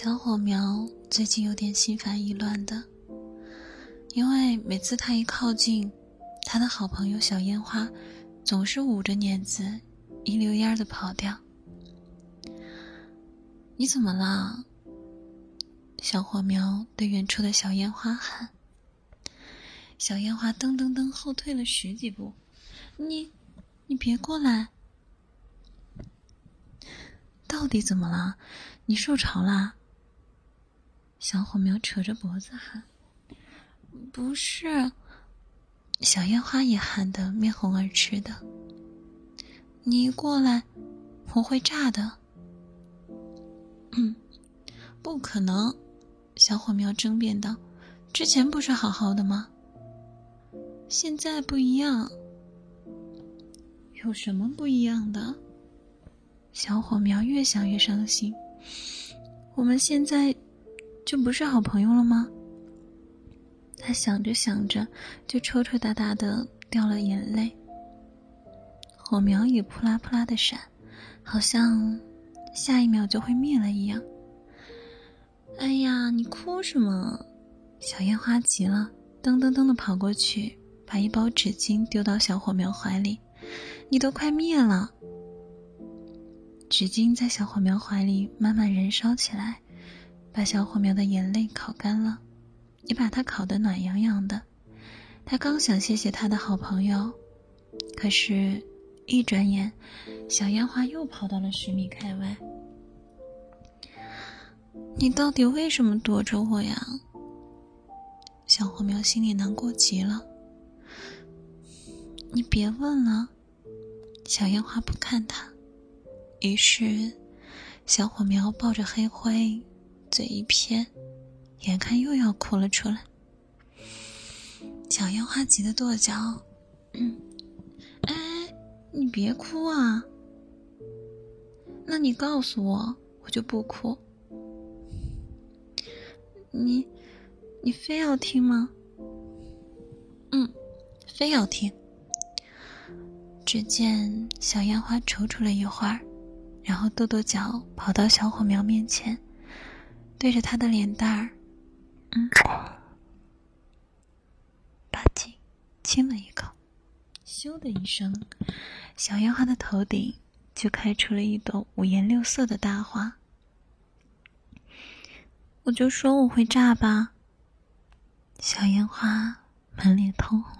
小火苗最近有点心烦意乱的，因为每次他一靠近，他的好朋友小烟花总是捂着脸子，一溜烟的跑掉。你怎么了？小火苗对远处的小烟花喊。小烟花噔噔噔后退了十几步，你，你别过来！到底怎么了？你受潮啦？小火苗扯着脖子喊：“不是。”小烟花也喊得面红耳赤的。你一过来，我会炸的。嗯，不可能！小火苗争辩道：“之前不是好好的吗？”现在不一样，有什么不一样的？小火苗越想越伤心。我们现在就不是好朋友了吗？他想着想着，就抽抽搭搭的掉了眼泪。火苗也扑啦扑啦的闪，好像下一秒就会灭了一样。哎呀，你哭什么？小烟花急了，噔噔噔的跑过去。把一包纸巾丢到小火苗怀里，你都快灭了。纸巾在小火苗怀里慢慢燃烧起来，把小火苗的眼泪烤干了，也把它烤得暖洋洋的。他刚想谢谢他的好朋友，可是，一转眼，小烟花又跑到了十米开外。你到底为什么躲着我呀？小火苗心里难过极了。你别问了，小烟花不看他，于是小火苗抱着黑灰，嘴一偏，眼看又要哭了出来。小烟花急得跺脚：“嗯哎，你别哭啊！那你告诉我，我就不哭。你，你非要听吗？嗯，非要听。”只见小烟花踌躇了一会儿，然后跺跺脚，跑到小火苗面前，对着他的脸蛋儿，嗯，吧唧，亲了一口。咻的一声，小烟花的头顶就开出了一朵五颜六色的大花。我就说我会炸吧。小烟花满脸通红。